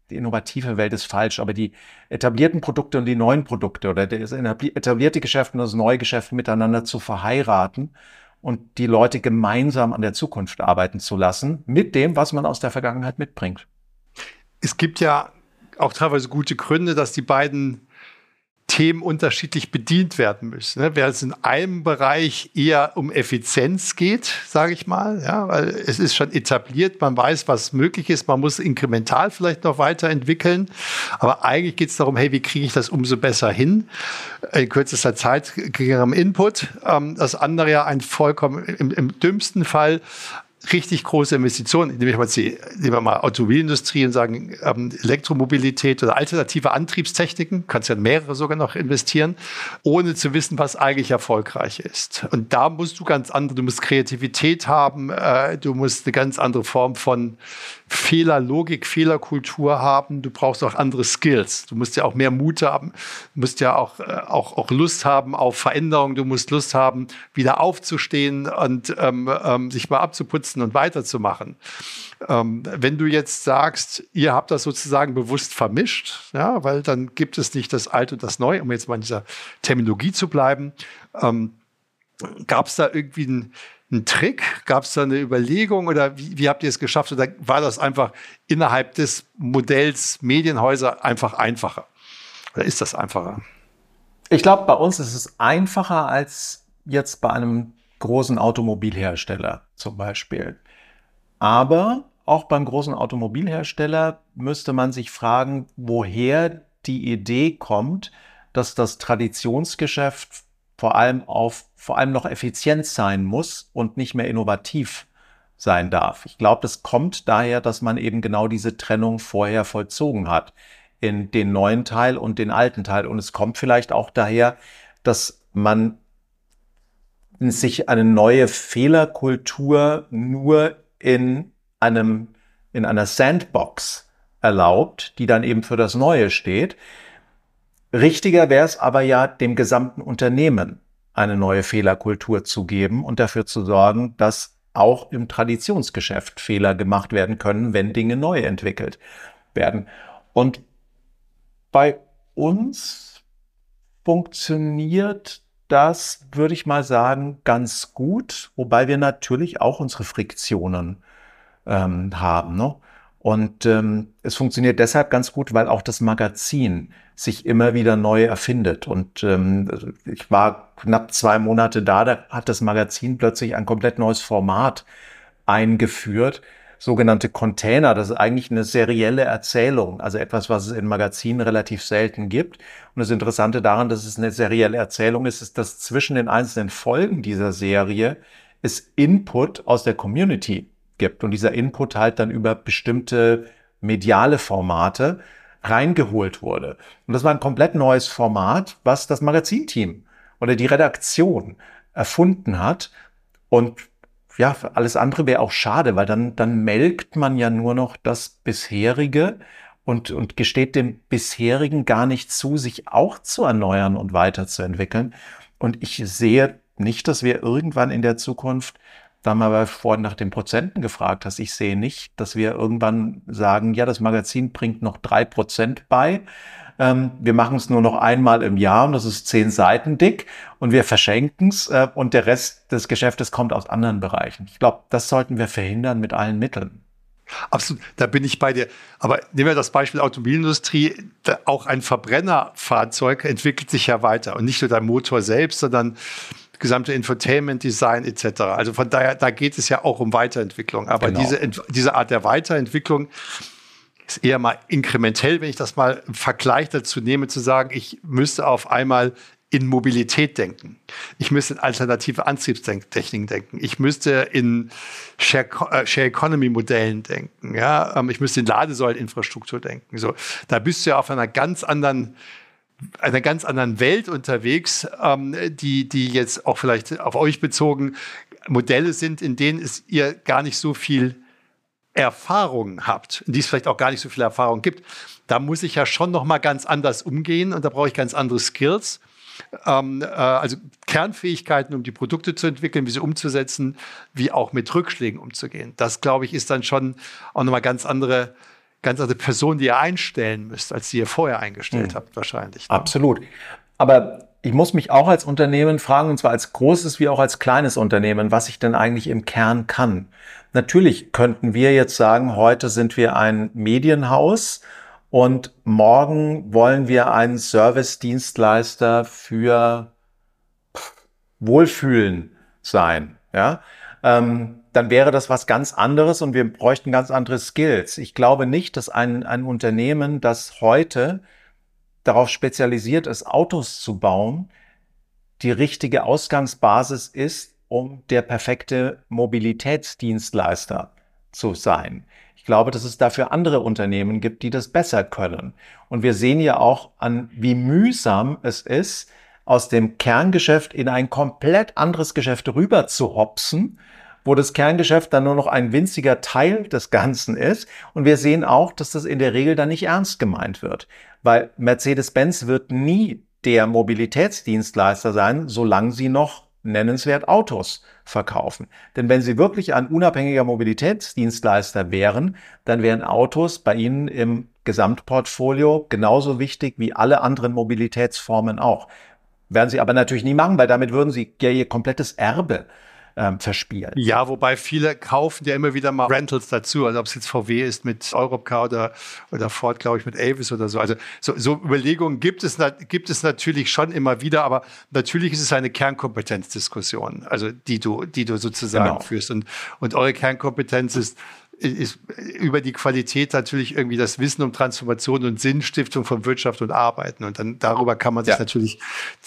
Speaker 1: die innovative Welt ist falsch, aber die etablierten Produkte und die neuen Produkte oder das etablierte Geschäft und das neue Geschäft miteinander zu verheiraten und die Leute gemeinsam an der Zukunft arbeiten zu lassen, mit dem, was man aus der Vergangenheit mitbringt.
Speaker 3: Es gibt ja auch teilweise gute Gründe, dass die beiden Themen unterschiedlich bedient werden müssen. Ne? Während es in einem Bereich eher um Effizienz geht, sage ich mal, ja, weil es ist schon etabliert, man weiß, was möglich ist, man muss inkremental vielleicht noch weiterentwickeln, aber eigentlich geht es darum, hey, wie kriege ich das umso besser hin, in kürzester Zeit geringerem Input. Ähm, das andere ja ein vollkommen, im, im dümmsten Fall richtig große Investitionen, nehme ich mal die, nehmen wir mal Automobilindustrie und sagen ähm, Elektromobilität oder alternative Antriebstechniken, kannst ja mehrere sogar noch investieren, ohne zu wissen, was eigentlich erfolgreich ist. Und da musst du ganz andere, du musst Kreativität haben, äh, du musst eine ganz andere Form von Fehlerlogik, Fehlerkultur haben. Du brauchst auch andere Skills. Du musst ja auch mehr Mut haben. Du musst ja auch, äh, auch, auch Lust haben auf Veränderung. Du musst Lust haben, wieder aufzustehen und ähm, ähm, sich mal abzuputzen und weiterzumachen. Ähm, wenn du jetzt sagst, ihr habt das sozusagen bewusst vermischt, ja, weil dann gibt es nicht das Alte und das Neue, um jetzt mal in dieser Terminologie zu bleiben, ähm, gab es da irgendwie ein ein Trick? Gab es da eine Überlegung oder wie, wie habt ihr es geschafft? Oder war das einfach innerhalb des Modells Medienhäuser einfach einfacher? Oder ist das einfacher?
Speaker 1: Ich glaube, bei uns ist es einfacher als jetzt bei einem großen Automobilhersteller zum Beispiel. Aber auch beim großen Automobilhersteller müsste man sich fragen, woher die Idee kommt, dass das Traditionsgeschäft vor allem auf vor allem noch effizient sein muss und nicht mehr innovativ sein darf. Ich glaube, das kommt daher, dass man eben genau diese Trennung vorher vollzogen hat in den neuen Teil und den alten Teil. Und es kommt vielleicht auch daher, dass man sich eine neue Fehlerkultur nur in einem, in einer Sandbox erlaubt, die dann eben für das Neue steht. Richtiger wäre es aber ja, dem gesamten Unternehmen eine neue Fehlerkultur zu geben und dafür zu sorgen, dass auch im Traditionsgeschäft Fehler gemacht werden können, wenn Dinge neu entwickelt werden. Und bei uns funktioniert das, würde ich mal sagen, ganz gut, wobei wir natürlich auch unsere Friktionen ähm, haben. Ne? Und ähm, es funktioniert deshalb ganz gut, weil auch das Magazin sich immer wieder neu erfindet. Und ähm, ich war knapp zwei Monate da, da hat das Magazin plötzlich ein komplett neues Format eingeführt, sogenannte Container. Das ist eigentlich eine serielle Erzählung, also etwas, was es in Magazinen relativ selten gibt. Und das Interessante daran, dass es eine serielle Erzählung ist, ist, dass zwischen den einzelnen Folgen dieser Serie es Input aus der Community gibt und dieser Input halt dann über bestimmte mediale Formate reingeholt wurde. Und das war ein komplett neues Format, was das Magazinteam oder die Redaktion erfunden hat. Und ja, alles andere wäre auch schade, weil dann, dann melkt man ja nur noch das bisherige und, und gesteht dem bisherigen gar nicht zu, sich auch zu erneuern und weiterzuentwickeln. Und ich sehe nicht, dass wir irgendwann in der Zukunft da haben wir vorhin nach den Prozenten gefragt hast. Ich sehe nicht, dass wir irgendwann sagen, ja, das Magazin bringt noch drei Prozent bei. Ähm, wir machen es nur noch einmal im Jahr und das ist zehn Seiten dick und wir verschenken es äh, und der Rest des Geschäftes kommt aus anderen Bereichen. Ich glaube, das sollten wir verhindern mit allen Mitteln.
Speaker 3: Absolut, da bin ich bei dir. Aber nehmen wir das Beispiel Automobilindustrie. Auch ein Verbrennerfahrzeug entwickelt sich ja weiter und nicht nur der Motor selbst, sondern gesamte Infotainment-Design etc. Also von daher, da geht es ja auch um Weiterentwicklung. Aber genau. diese, diese Art der Weiterentwicklung ist eher mal inkrementell, wenn ich das mal im Vergleich dazu nehme, zu sagen, ich müsste auf einmal in Mobilität denken. Ich müsste in alternative Antriebstechniken denken. Ich müsste in Share, äh, Share Economy Modellen denken. Ja, ähm, ich müsste in Ladesäuleninfrastruktur denken. So, da bist du ja auf einer ganz anderen einer ganz anderen Welt unterwegs, ähm, die, die jetzt auch vielleicht auf euch bezogen Modelle sind, in denen es ihr gar nicht so viel Erfahrung habt, in die es vielleicht auch gar nicht so viel Erfahrung gibt. Da muss ich ja schon noch mal ganz anders umgehen und da brauche ich ganz andere Skills. Ähm, äh, also Kernfähigkeiten, um die Produkte zu entwickeln, wie sie umzusetzen, wie auch mit Rückschlägen umzugehen. Das, glaube ich, ist dann schon auch nochmal ganz andere ganz andere Person, die ihr einstellen müsst, als die ihr vorher eingestellt mhm. habt, wahrscheinlich.
Speaker 1: Ne? Absolut. Aber ich muss mich auch als Unternehmen fragen, und zwar als großes wie auch als kleines Unternehmen, was ich denn eigentlich im Kern kann. Natürlich könnten wir jetzt sagen, heute sind wir ein Medienhaus und morgen wollen wir ein Service-Dienstleister für Wohlfühlen sein. Ja, ähm, dann wäre das was ganz anderes und wir bräuchten ganz andere Skills. Ich glaube nicht, dass ein, ein Unternehmen, das heute darauf spezialisiert ist, Autos zu bauen, die richtige Ausgangsbasis ist, um der perfekte Mobilitätsdienstleister zu sein. Ich glaube, dass es dafür andere Unternehmen gibt, die das besser können. Und wir sehen ja auch an, wie mühsam es ist, aus dem Kerngeschäft in ein komplett anderes Geschäft rüber zu hopsen, wo das Kerngeschäft dann nur noch ein winziger Teil des Ganzen ist. Und wir sehen auch, dass das in der Regel dann nicht ernst gemeint wird, weil Mercedes-Benz wird nie der Mobilitätsdienstleister sein, solange sie noch nennenswert Autos verkaufen. Denn wenn Sie wirklich ein unabhängiger Mobilitätsdienstleister wären, dann wären Autos bei Ihnen im Gesamtportfolio genauso wichtig wie alle anderen Mobilitätsformen auch. Werden Sie aber natürlich nie machen, weil damit würden Sie Ihr komplettes Erbe ähm, verspielen.
Speaker 3: Ja, wobei viele kaufen ja immer wieder mal Rentals dazu, also ob es jetzt VW ist mit Europcar oder, oder Ford, glaube ich, mit Avis oder so. Also so, so Überlegungen gibt es, gibt es natürlich schon immer wieder, aber natürlich ist es eine Kernkompetenzdiskussion, also die du, die du sozusagen genau. führst. Und, und eure Kernkompetenz ist ist über die Qualität natürlich irgendwie das Wissen um Transformation und Sinnstiftung von Wirtschaft und Arbeiten. Und dann darüber kann man sich ja. natürlich,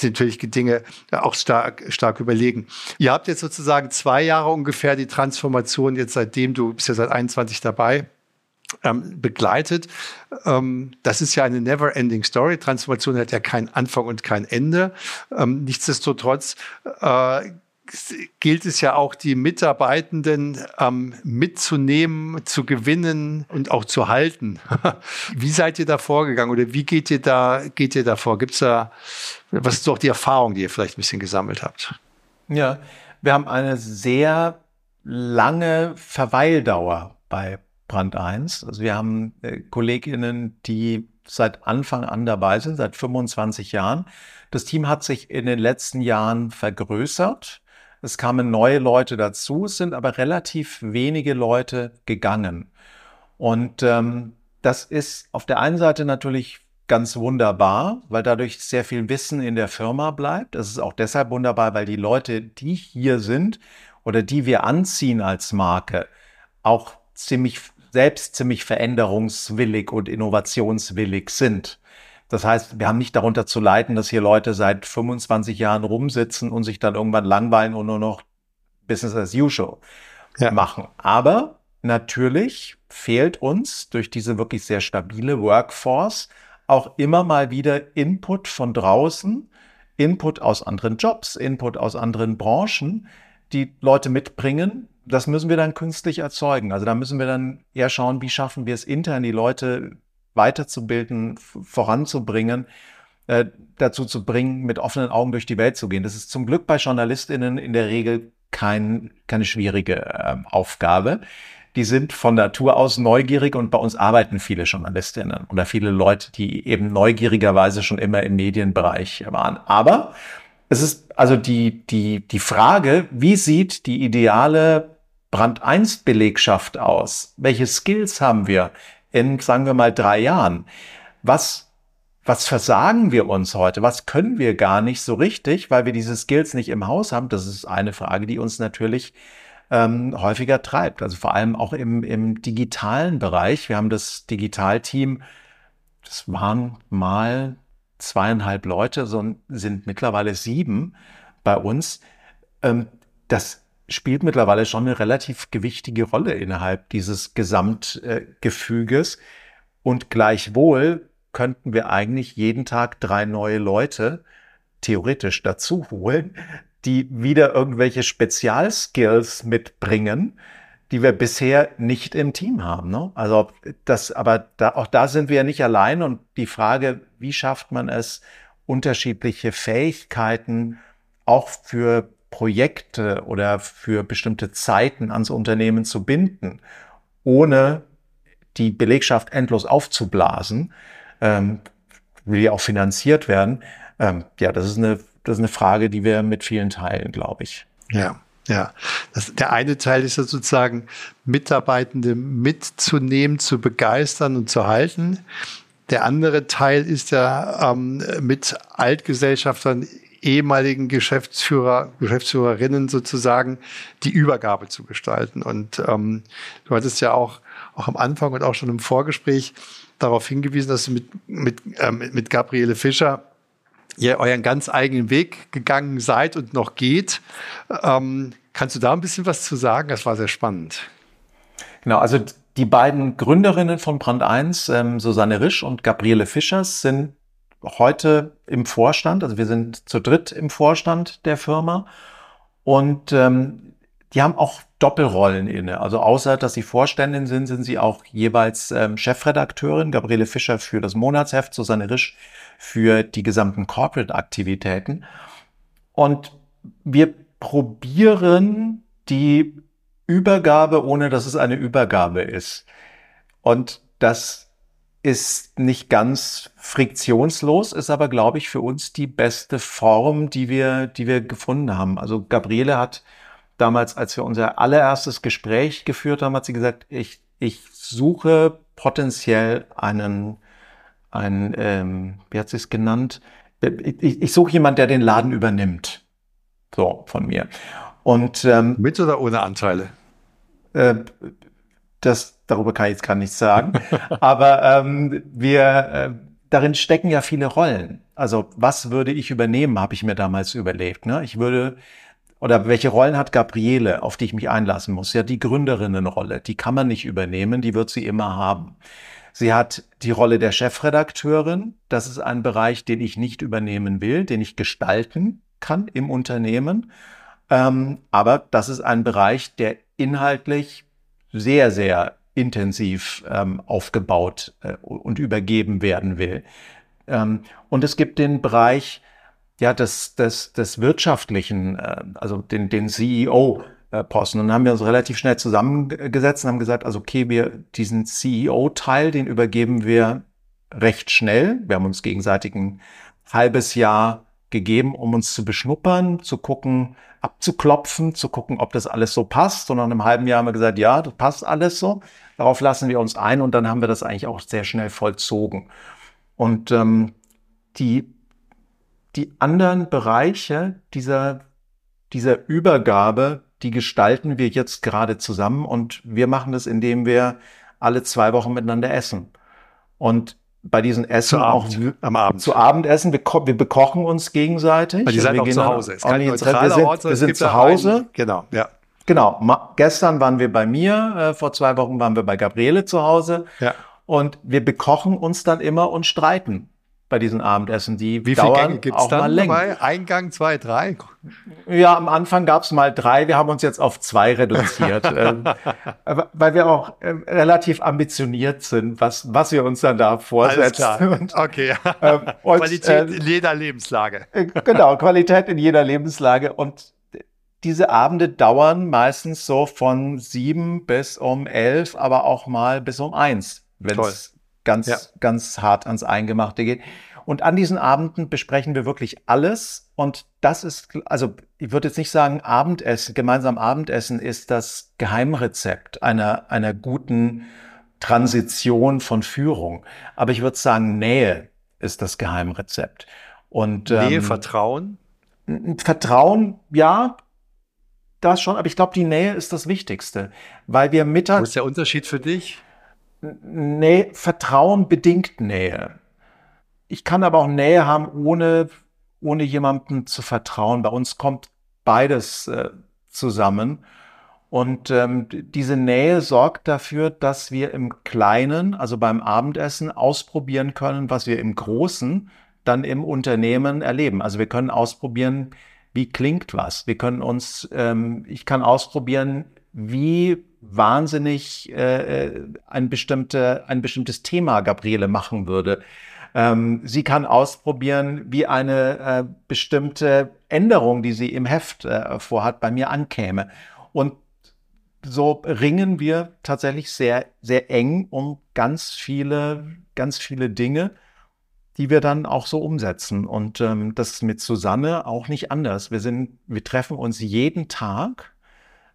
Speaker 3: natürlich Dinge auch stark, stark überlegen. Ihr habt jetzt sozusagen zwei Jahre ungefähr die Transformation jetzt seitdem, du bist ja seit 21 dabei, ähm, begleitet. Ähm, das ist ja eine never-ending Story. Transformation hat ja keinen Anfang und kein Ende. Ähm, nichtsdestotrotz äh, gilt es ja auch, die Mitarbeitenden ähm, mitzunehmen, zu gewinnen und auch zu halten. wie seid ihr da vorgegangen oder wie geht ihr da, geht ihr da vor? Gibt es da, was ist doch die Erfahrung, die ihr vielleicht ein bisschen gesammelt habt?
Speaker 1: Ja, wir haben eine sehr lange Verweildauer bei Brand 1. Also wir haben äh, KollegInnen, die seit Anfang an dabei sind, seit 25 Jahren. Das Team hat sich in den letzten Jahren vergrößert. Es kamen neue Leute dazu, es sind aber relativ wenige Leute gegangen. Und ähm, das ist auf der einen Seite natürlich ganz wunderbar, weil dadurch sehr viel Wissen in der Firma bleibt. Es ist auch deshalb wunderbar, weil die Leute, die hier sind oder die wir anziehen als Marke, auch ziemlich selbst ziemlich veränderungswillig und innovationswillig sind. Das heißt, wir haben nicht darunter zu leiden, dass hier Leute seit 25 Jahren rumsitzen und sich dann irgendwann langweilen und nur noch Business as usual ja. machen. Aber natürlich fehlt uns durch diese wirklich sehr stabile Workforce auch immer mal wieder Input von draußen, Input aus anderen Jobs, Input aus anderen Branchen, die Leute mitbringen. Das müssen wir dann künstlich erzeugen. Also da müssen wir dann eher schauen, wie schaffen wir es intern, die Leute weiterzubilden, voranzubringen, äh, dazu zu bringen, mit offenen Augen durch die Welt zu gehen. Das ist zum Glück bei JournalistInnen in der Regel kein, keine schwierige äh, Aufgabe. Die sind von Natur aus neugierig und bei uns arbeiten viele Journalistinnen oder viele Leute, die eben neugierigerweise schon immer im Medienbereich waren. Aber es ist also die, die, die Frage, wie sieht die ideale Brand 1 Belegschaft aus? Welche Skills haben wir? In, sagen wir mal, drei Jahren. Was, was versagen wir uns heute? Was können wir gar nicht so richtig, weil wir diese Skills nicht im Haus haben? Das ist eine Frage, die uns natürlich ähm, häufiger treibt. Also vor allem auch im, im digitalen Bereich. Wir haben das Digitalteam, das waren mal zweieinhalb Leute, so sind mittlerweile sieben bei uns. Ähm, das spielt mittlerweile schon eine relativ gewichtige Rolle innerhalb dieses Gesamtgefüges. Und gleichwohl könnten wir eigentlich jeden Tag drei neue Leute theoretisch dazu holen, die wieder irgendwelche Spezialskills mitbringen, die wir bisher nicht im Team haben. Ne? Also das, aber da, auch da sind wir ja nicht allein und die Frage, wie schafft man es, unterschiedliche Fähigkeiten auch für Projekte oder für bestimmte Zeiten ans Unternehmen zu binden, ohne die Belegschaft endlos aufzublasen, ähm, will ja auch finanziert werden. Ähm, ja, das ist eine, das ist eine Frage, die wir mit vielen teilen, glaube ich.
Speaker 3: Ja. Ja, das, der eine Teil ist ja sozusagen, Mitarbeitende mitzunehmen, zu begeistern und zu halten. Der andere Teil ist ja ähm, mit Altgesellschaftern, ehemaligen Geschäftsführer, Geschäftsführerinnen sozusagen die Übergabe zu gestalten. Und ähm, du hattest ja auch, auch am Anfang und auch schon im Vorgespräch darauf hingewiesen, dass du mit, mit, äh, mit Gabriele Fischer ihr euren ganz eigenen Weg gegangen seid und noch geht. Ähm, kannst du da ein bisschen was zu sagen? Das war sehr spannend.
Speaker 1: Genau, also die beiden Gründerinnen von Brand 1, ähm, Susanne Risch und Gabriele Fischers, sind heute im Vorstand. Also wir sind zu dritt im Vorstand der Firma. Und ähm, die haben auch Doppelrollen inne. Also außer, dass sie Vorständin sind, sind sie auch jeweils ähm, Chefredakteurin. Gabriele Fischer für das Monatsheft, Susanne Risch für die gesamten Corporate-Aktivitäten. Und wir probieren die Übergabe, ohne dass es eine Übergabe ist. Und das ist nicht ganz friktionslos, ist aber, glaube ich, für uns die beste Form, die wir, die wir gefunden haben. Also Gabriele hat damals, als wir unser allererstes Gespräch geführt haben, hat sie gesagt, ich, ich suche potenziell einen ein, ähm, wie hat sie es genannt? Ich, ich suche jemanden, der den Laden übernimmt. So, von mir. Und, ähm,
Speaker 3: Mit oder ohne Anteile?
Speaker 1: Äh, das, darüber kann ich jetzt gar nichts sagen. Aber ähm, wir, äh, darin stecken ja viele Rollen. Also was würde ich übernehmen, habe ich mir damals überlegt. Ne? Ich würde, oder welche Rollen hat Gabriele, auf die ich mich einlassen muss? Ja, die Gründerinnenrolle, die kann man nicht übernehmen, die wird sie immer haben. Sie hat die Rolle der Chefredakteurin. Das ist ein Bereich, den ich nicht übernehmen will, den ich gestalten kann im Unternehmen. Ähm, aber das ist ein Bereich, der inhaltlich sehr, sehr intensiv ähm, aufgebaut äh, und übergeben werden will. Ähm, und es gibt den Bereich ja, des, des, des wirtschaftlichen, äh, also den, den CEO äh, Posten. Und dann haben wir uns relativ schnell zusammengesetzt und haben gesagt, also okay, wir diesen CEO-Teil, den übergeben wir recht schnell. Wir haben uns gegenseitig ein halbes Jahr gegeben, um uns zu beschnuppern, zu gucken, abzuklopfen, zu gucken, ob das alles so passt. Und nach einem halben Jahr haben wir gesagt, ja, das passt alles so. Darauf lassen wir uns ein und dann haben wir das eigentlich auch sehr schnell vollzogen. Und ähm, die, die anderen Bereiche dieser, dieser Übergabe die gestalten wir jetzt gerade zusammen und wir machen das, indem wir alle zwei Wochen miteinander essen. Und bei diesen Essen auch
Speaker 3: am Abend.
Speaker 1: zu Abendessen, wir, wir bekochen uns gegenseitig.
Speaker 3: Weil die sind auch zu Hause.
Speaker 1: Es kann wir sind, Ort, wir sind zu Hause.
Speaker 3: Einen, genau, ja.
Speaker 1: Genau. Ma gestern waren wir bei mir, äh, vor zwei Wochen waren wir bei Gabriele zu Hause.
Speaker 3: Ja.
Speaker 1: Und wir bekochen uns dann immer und streiten bei diesen Abendessen. Die
Speaker 3: Wie
Speaker 1: dauern
Speaker 3: viele Gänge gibt's
Speaker 1: auch
Speaker 3: dann
Speaker 1: mal länger.
Speaker 3: dabei? Eingang, zwei, drei?
Speaker 1: Ja, am Anfang gab's mal drei. Wir haben uns jetzt auf zwei reduziert, ähm, weil wir auch äh, relativ ambitioniert sind, was, was wir uns dann da vorsetzen.
Speaker 3: Und, okay. Ähm, und, Qualität äh, in jeder Lebenslage.
Speaker 1: Äh, genau, Qualität in jeder Lebenslage. Und diese Abende dauern meistens so von sieben bis um elf, aber auch mal bis um eins, wenn es ganz, ja. ganz hart ans Eingemachte geht. Und an diesen Abenden besprechen wir wirklich alles. Und das ist, also ich würde jetzt nicht sagen, Abendessen, gemeinsam Abendessen ist das Geheimrezept einer, einer guten Transition von Führung. Aber ich würde sagen, Nähe ist das Geheimrezept. Und,
Speaker 3: Nähe,
Speaker 1: ähm,
Speaker 3: Vertrauen?
Speaker 1: Vertrauen, ja, das schon, aber ich glaube, die Nähe ist das Wichtigste, weil wir mittags.
Speaker 3: Wo ist der Unterschied für dich?
Speaker 1: Nähe, Vertrauen bedingt Nähe. Ich kann aber auch Nähe haben, ohne, ohne jemandem zu vertrauen. Bei uns kommt beides äh, zusammen. Und ähm, diese Nähe sorgt dafür, dass wir im Kleinen, also beim Abendessen, ausprobieren können, was wir im Großen dann im Unternehmen erleben. Also wir können ausprobieren, wie klingt was. Wir können uns, ähm, ich kann ausprobieren, wie wahnsinnig äh, äh, ein, bestimmte, ein bestimmtes Thema Gabriele machen würde. Ähm, sie kann ausprobieren, wie eine äh, bestimmte Änderung, die sie im Heft äh, vorhat, bei mir ankäme. Und so ringen wir tatsächlich sehr, sehr eng um ganz viele, ganz viele Dinge, die wir dann auch so umsetzen. Und ähm, das ist mit Susanne auch nicht anders. Wir sind, wir treffen uns jeden Tag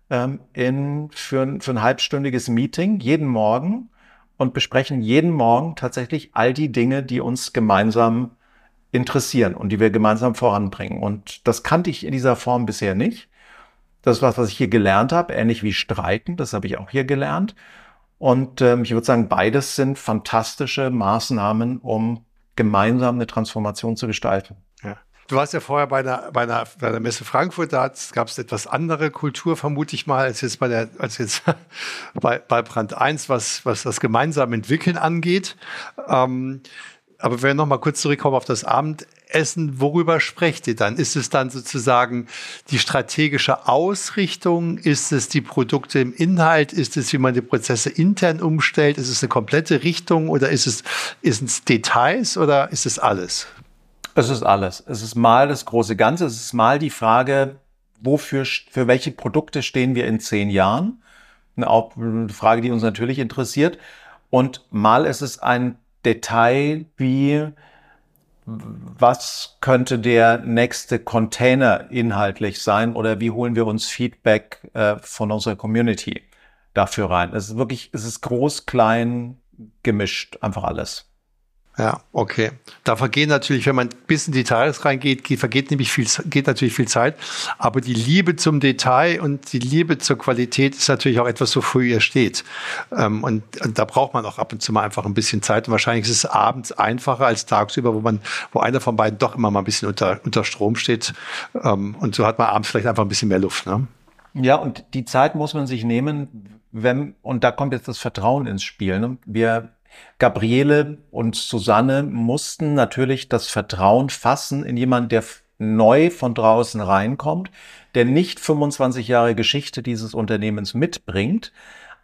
Speaker 1: ähm, in, für, für ein halbstündiges Meeting, jeden Morgen und besprechen jeden Morgen tatsächlich all die Dinge, die uns gemeinsam interessieren und die wir gemeinsam voranbringen. Und das kannte ich in dieser Form bisher nicht. Das ist was, was ich hier gelernt habe, ähnlich wie Streiten, das habe ich auch hier gelernt. Und ähm, ich würde sagen, beides sind fantastische Maßnahmen, um gemeinsam eine Transformation zu gestalten.
Speaker 3: Du warst ja vorher bei der, bei der, bei der Messe Frankfurt, da gab es etwas andere Kultur, vermute ich mal, als jetzt bei der, als jetzt bei, bei Brand 1, was, was das gemeinsame Entwickeln angeht. Ähm, aber wenn wir noch mal kurz zurückkommen auf das Abendessen, worüber sprecht ihr dann? Ist es dann sozusagen die strategische Ausrichtung? Ist es die Produkte im Inhalt? Ist es, wie man die Prozesse intern umstellt? Ist es eine komplette Richtung oder ist es, ist es Details oder ist es alles?
Speaker 1: Es ist alles. Es ist mal das große Ganze. Es ist mal die Frage, wofür, für welche Produkte stehen wir in zehn Jahren? Eine Frage, die uns natürlich interessiert. Und mal ist es ein Detail wie, was könnte der nächste Container inhaltlich sein oder wie holen wir uns Feedback äh, von unserer Community dafür rein. Es ist wirklich, es ist groß, klein, gemischt, einfach alles.
Speaker 3: Ja, okay. Da vergehen natürlich, wenn man bis in Details reingeht, vergeht nämlich viel, geht natürlich viel Zeit. Aber die Liebe zum Detail und die Liebe zur Qualität ist natürlich auch etwas, wofür ihr steht. Ähm, und, und, da braucht man auch ab und zu mal einfach ein bisschen Zeit. Und wahrscheinlich ist es abends einfacher als tagsüber, wo man, wo einer von beiden doch immer mal ein bisschen unter, unter Strom steht. Ähm, und so hat man abends vielleicht einfach ein bisschen mehr Luft. Ne?
Speaker 1: Ja, und die Zeit muss man sich nehmen, wenn, und da kommt jetzt das Vertrauen ins Spiel. Ne? Wir Gabriele und Susanne mussten natürlich das Vertrauen fassen in jemanden, der neu von draußen reinkommt, der nicht 25 Jahre Geschichte dieses Unternehmens mitbringt,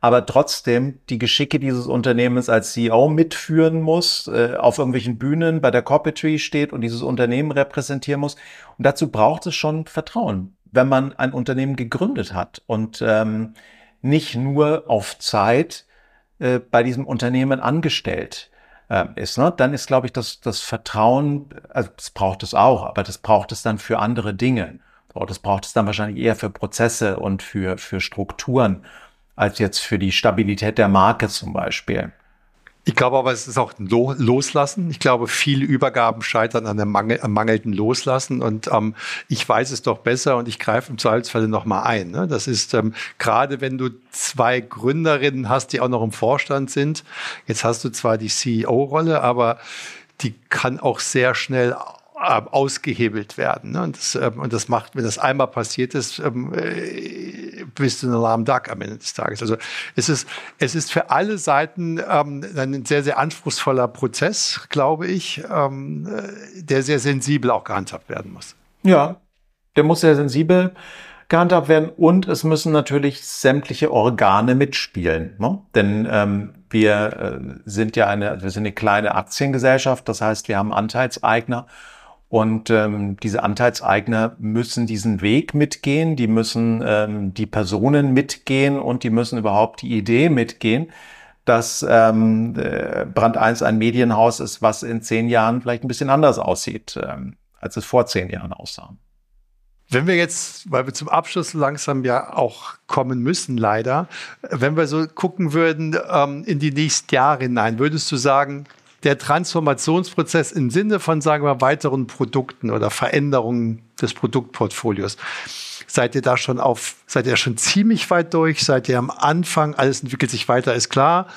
Speaker 1: aber trotzdem die Geschicke dieses Unternehmens als CEO mitführen muss, äh, auf irgendwelchen Bühnen bei der Corporate steht und dieses Unternehmen repräsentieren muss. Und dazu braucht es schon Vertrauen, wenn man ein Unternehmen gegründet hat und ähm, nicht nur auf Zeit äh, bei diesem Unternehmen angestellt äh, ist, ne? dann ist, glaube ich, das, das Vertrauen, also das braucht es auch, aber das braucht es dann für andere Dinge. Das braucht es dann wahrscheinlich eher für Prozesse und für, für Strukturen als jetzt für die Stabilität der Marke zum Beispiel.
Speaker 3: Ich glaube aber, es ist auch ein Loslassen. Ich glaube, viele Übergaben scheitern an einem Mangel, am mangelnden Loslassen. Und ähm, ich weiß es doch besser und ich greife im Zweifelsfalle nochmal ein. Ne? Das ist ähm, gerade, wenn du zwei Gründerinnen hast, die auch noch im Vorstand sind. Jetzt hast du zwar die CEO-Rolle, aber die kann auch sehr schnell ausgehebelt werden. Ne? Und, das, ähm, und das macht, wenn das einmal passiert ist, ähm, äh, bist du ein Alarm Duck am Ende des Tages. Also es ist, es ist für alle Seiten ähm, ein sehr, sehr anspruchsvoller Prozess, glaube ich, ähm, äh, der sehr sensibel auch gehandhabt werden muss.
Speaker 1: Ja, der muss sehr sensibel gehandhabt werden und es müssen natürlich sämtliche Organe mitspielen. Ne? Denn ähm, wir äh, sind ja eine, wir sind eine kleine Aktiengesellschaft, das heißt, wir haben Anteilseigner und ähm, diese Anteilseigner müssen diesen Weg mitgehen, die müssen ähm, die Personen mitgehen und die müssen überhaupt die Idee mitgehen, dass ähm, äh, Brand 1 ein Medienhaus ist, was in zehn Jahren vielleicht ein bisschen anders aussieht, ähm, als es vor zehn Jahren aussah.
Speaker 3: Wenn wir jetzt, weil wir zum Abschluss langsam ja auch kommen müssen, leider, wenn wir so gucken würden ähm, in die nächsten Jahre hinein, würdest du sagen, der Transformationsprozess im Sinne von, sagen wir, weiteren Produkten oder Veränderungen des Produktportfolios. Seid ihr da schon auf, seid ihr schon ziemlich weit durch? Seid ihr am Anfang? Alles entwickelt sich weiter, ist klar.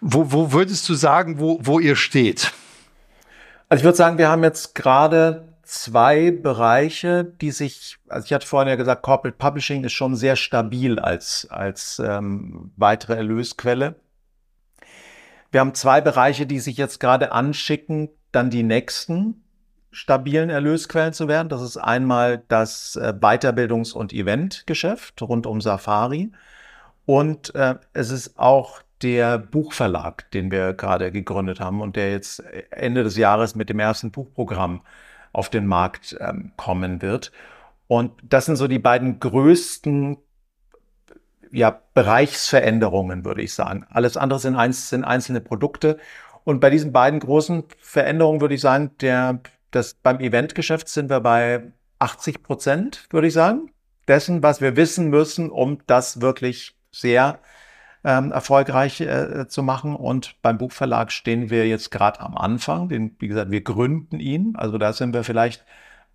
Speaker 3: Wo, wo würdest du sagen, wo, wo ihr steht?
Speaker 1: Also ich würde sagen, wir haben jetzt gerade zwei Bereiche, die sich, also ich hatte vorhin ja gesagt, Corporate Publishing ist schon sehr stabil als, als ähm, weitere Erlösquelle. Wir haben zwei Bereiche, die sich jetzt gerade anschicken, dann die nächsten stabilen Erlösquellen zu werden. Das ist einmal das äh, Weiterbildungs- und Eventgeschäft rund um Safari. Und äh, es ist auch der Buchverlag, den wir gerade gegründet haben und der jetzt Ende des Jahres mit dem ersten Buchprogramm auf den Markt ähm, kommen wird. Und das sind so die beiden größten ja, Bereichsveränderungen, würde ich sagen. Alles andere sind, eins, sind einzelne Produkte. Und bei diesen beiden großen Veränderungen würde ich sagen, der, das, beim Eventgeschäft sind wir bei 80 Prozent, würde ich sagen, dessen, was wir wissen müssen, um das wirklich sehr ähm, erfolgreich äh, zu machen. Und beim Buchverlag stehen wir jetzt gerade am Anfang. Den, wie gesagt, wir gründen ihn. Also da sind wir vielleicht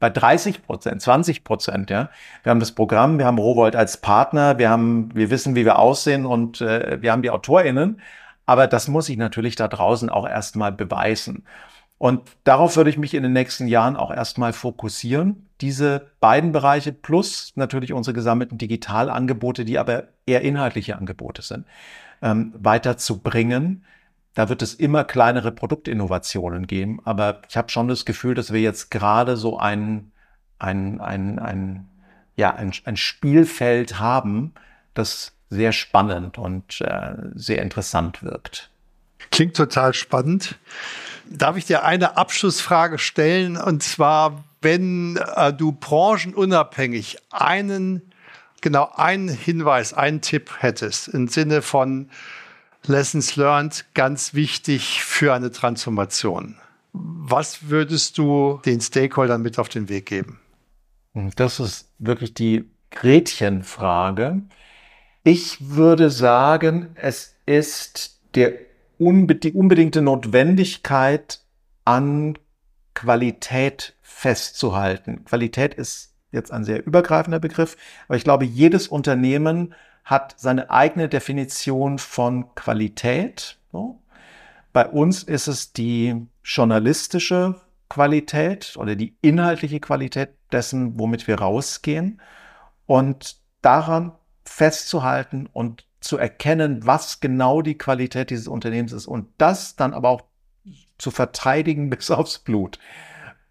Speaker 1: bei 30 Prozent, 20 Prozent. Ja, wir haben das Programm, wir haben Rowold als Partner, wir haben, wir wissen, wie wir aussehen und äh, wir haben die AutorInnen. Aber das muss ich natürlich da draußen auch erstmal beweisen. Und darauf würde ich mich in den nächsten Jahren auch erstmal fokussieren. Diese beiden Bereiche plus natürlich unsere gesammelten Digitalangebote, die aber eher inhaltliche Angebote sind, ähm, weiterzubringen. Da wird es immer kleinere Produktinnovationen geben. Aber ich habe schon das Gefühl, dass wir jetzt gerade so ein, ein, ein, ein, ja, ein, ein Spielfeld haben, das sehr spannend und äh, sehr interessant wirkt.
Speaker 3: Klingt total spannend. Darf ich dir eine Abschlussfrage stellen? Und zwar, wenn äh, du branchenunabhängig einen, genau einen Hinweis, einen Tipp hättest im Sinne von Lessons learned, ganz wichtig für eine Transformation. Was würdest du den Stakeholdern mit auf den Weg geben?
Speaker 1: Das ist wirklich die Gretchenfrage. Ich würde sagen, es ist der die unbedingte Notwendigkeit an Qualität festzuhalten. Qualität ist jetzt ein sehr übergreifender Begriff, aber ich glaube, jedes Unternehmen hat seine eigene Definition von Qualität. Bei uns ist es die journalistische Qualität oder die inhaltliche Qualität dessen, womit wir rausgehen und daran festzuhalten und zu erkennen, was genau die Qualität dieses Unternehmens ist und das dann aber auch zu verteidigen bis aufs Blut.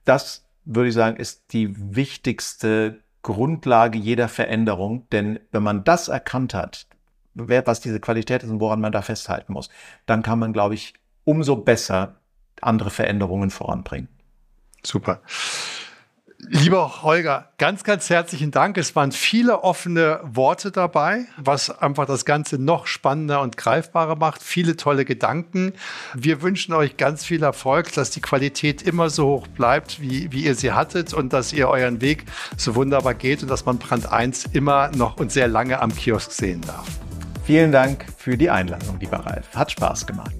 Speaker 1: Das würde ich sagen, ist die wichtigste Grundlage jeder Veränderung, denn wenn man das erkannt hat, was diese Qualität ist und woran man da festhalten muss, dann kann man, glaube ich, umso besser andere Veränderungen voranbringen.
Speaker 3: Super. Lieber Holger, ganz, ganz herzlichen Dank. Es waren viele offene Worte dabei, was einfach das Ganze noch spannender und greifbarer macht. Viele tolle Gedanken. Wir wünschen euch ganz viel Erfolg, dass die Qualität immer so hoch bleibt, wie, wie ihr sie hattet und dass ihr euren Weg so wunderbar geht und dass man Brand 1 immer noch und sehr lange am Kiosk sehen darf.
Speaker 1: Vielen Dank für die Einladung, lieber Ralf. Hat Spaß gemacht.